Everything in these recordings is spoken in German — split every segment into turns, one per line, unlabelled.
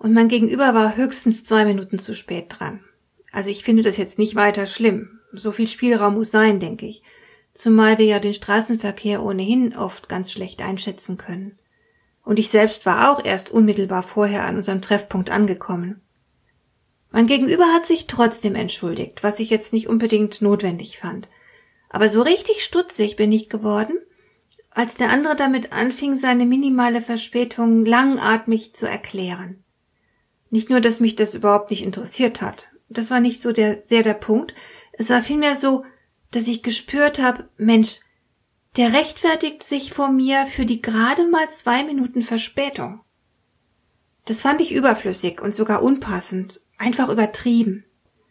Und mein Gegenüber war höchstens zwei Minuten zu spät dran. Also ich finde das jetzt nicht weiter schlimm. So viel Spielraum muss sein, denke ich. Zumal wir ja den Straßenverkehr ohnehin oft ganz schlecht einschätzen können. Und ich selbst war auch erst unmittelbar vorher an unserem Treffpunkt angekommen. Mein Gegenüber hat sich trotzdem entschuldigt, was ich jetzt nicht unbedingt notwendig fand. Aber so richtig stutzig bin ich geworden, als der andere damit anfing, seine minimale Verspätung langatmig zu erklären. Nicht nur, dass mich das überhaupt nicht interessiert hat. Das war nicht so der, sehr der Punkt. Es war vielmehr so, dass ich gespürt habe, Mensch, der rechtfertigt sich vor mir für die gerade mal zwei Minuten Verspätung. Das fand ich überflüssig und sogar unpassend, einfach übertrieben.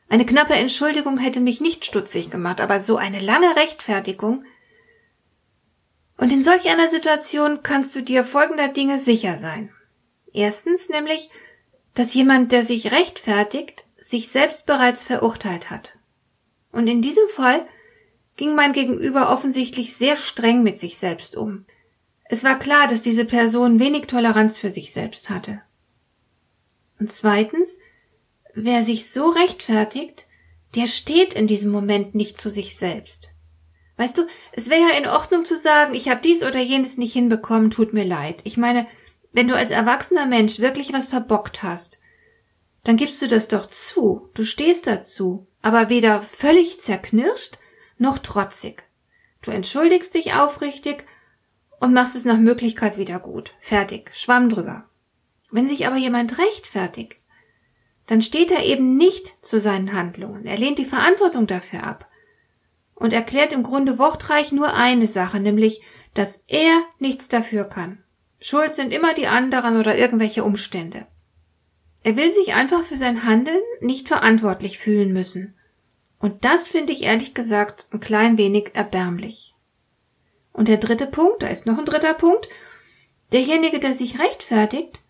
Eine knappe Entschuldigung hätte mich nicht stutzig gemacht, aber so eine lange Rechtfertigung. Und in solch einer Situation kannst du dir folgender Dinge sicher sein. Erstens nämlich, dass jemand, der sich rechtfertigt, sich selbst bereits verurteilt hat. Und in diesem Fall ging mein Gegenüber offensichtlich sehr streng mit sich selbst um. Es war klar, dass diese Person wenig Toleranz für sich selbst hatte. Und zweitens, wer sich so rechtfertigt, der steht in diesem Moment nicht zu sich selbst. Weißt du, es wäre ja in Ordnung zu sagen, ich habe dies oder jenes nicht hinbekommen, tut mir leid. Ich meine, wenn du als erwachsener Mensch wirklich was verbockt hast, dann gibst du das doch zu, du stehst dazu, aber weder völlig zerknirscht noch trotzig. Du entschuldigst dich aufrichtig und machst es nach Möglichkeit wieder gut. Fertig, schwamm drüber. Wenn sich aber jemand rechtfertigt, dann steht er eben nicht zu seinen Handlungen. Er lehnt die Verantwortung dafür ab und erklärt im Grunde wortreich nur eine Sache, nämlich, dass er nichts dafür kann. Schuld sind immer die anderen oder irgendwelche Umstände. Er will sich einfach für sein Handeln nicht verantwortlich fühlen müssen. Und das finde ich ehrlich gesagt ein klein wenig erbärmlich. Und der dritte Punkt, da ist noch ein dritter Punkt, derjenige, der sich rechtfertigt,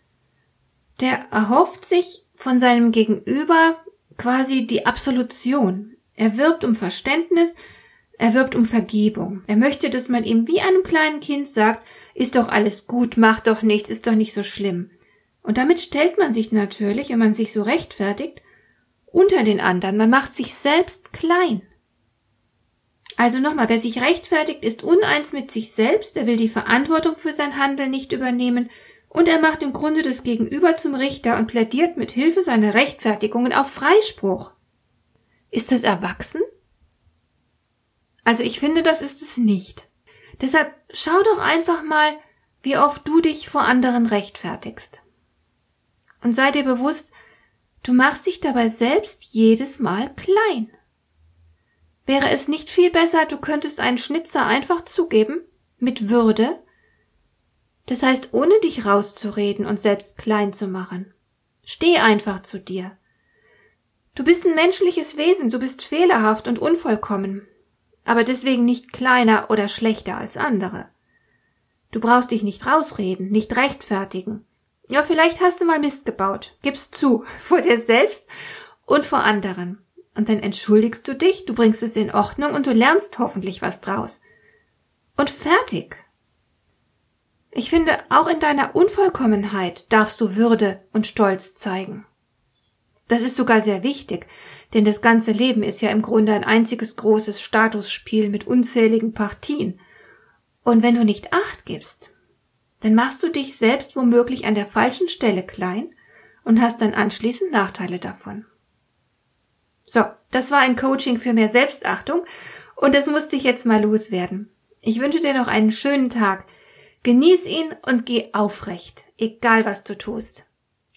der erhofft sich von seinem Gegenüber quasi die Absolution. Er wirbt um Verständnis, er wirbt um Vergebung. Er möchte, dass man ihm wie einem kleinen Kind sagt, ist doch alles gut, mach doch nichts, ist doch nicht so schlimm. Und damit stellt man sich natürlich, wenn man sich so rechtfertigt, unter den anderen. Man macht sich selbst klein. Also nochmal, wer sich rechtfertigt, ist uneins mit sich selbst, er will die Verantwortung für sein Handeln nicht übernehmen und er macht im Grunde das Gegenüber zum Richter und plädiert mit Hilfe seiner Rechtfertigungen auf Freispruch. Ist das erwachsen? Also ich finde, das ist es nicht. Deshalb schau doch einfach mal, wie oft du dich vor anderen rechtfertigst. Und sei dir bewusst, du machst dich dabei selbst jedes Mal klein. Wäre es nicht viel besser, du könntest einen Schnitzer einfach zugeben, mit Würde, das heißt, ohne dich rauszureden und selbst klein zu machen. Steh einfach zu dir. Du bist ein menschliches Wesen, du bist fehlerhaft und unvollkommen aber deswegen nicht kleiner oder schlechter als andere. Du brauchst dich nicht rausreden, nicht rechtfertigen. Ja, vielleicht hast du mal Mist gebaut. Gib's zu, vor dir selbst und vor anderen. Und dann entschuldigst du dich, du bringst es in Ordnung und du lernst hoffentlich was draus. Und fertig. Ich finde, auch in deiner Unvollkommenheit darfst du Würde und Stolz zeigen. Das ist sogar sehr wichtig, denn das ganze Leben ist ja im Grunde ein einziges großes Statusspiel mit unzähligen Partien. Und wenn du nicht acht gibst, dann machst du dich selbst womöglich an der falschen Stelle klein und hast dann anschließend Nachteile davon. So, das war ein Coaching für mehr Selbstachtung und das musste ich jetzt mal loswerden. Ich wünsche dir noch einen schönen Tag. Genieß ihn und geh aufrecht, egal was du tust.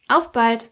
Auf bald!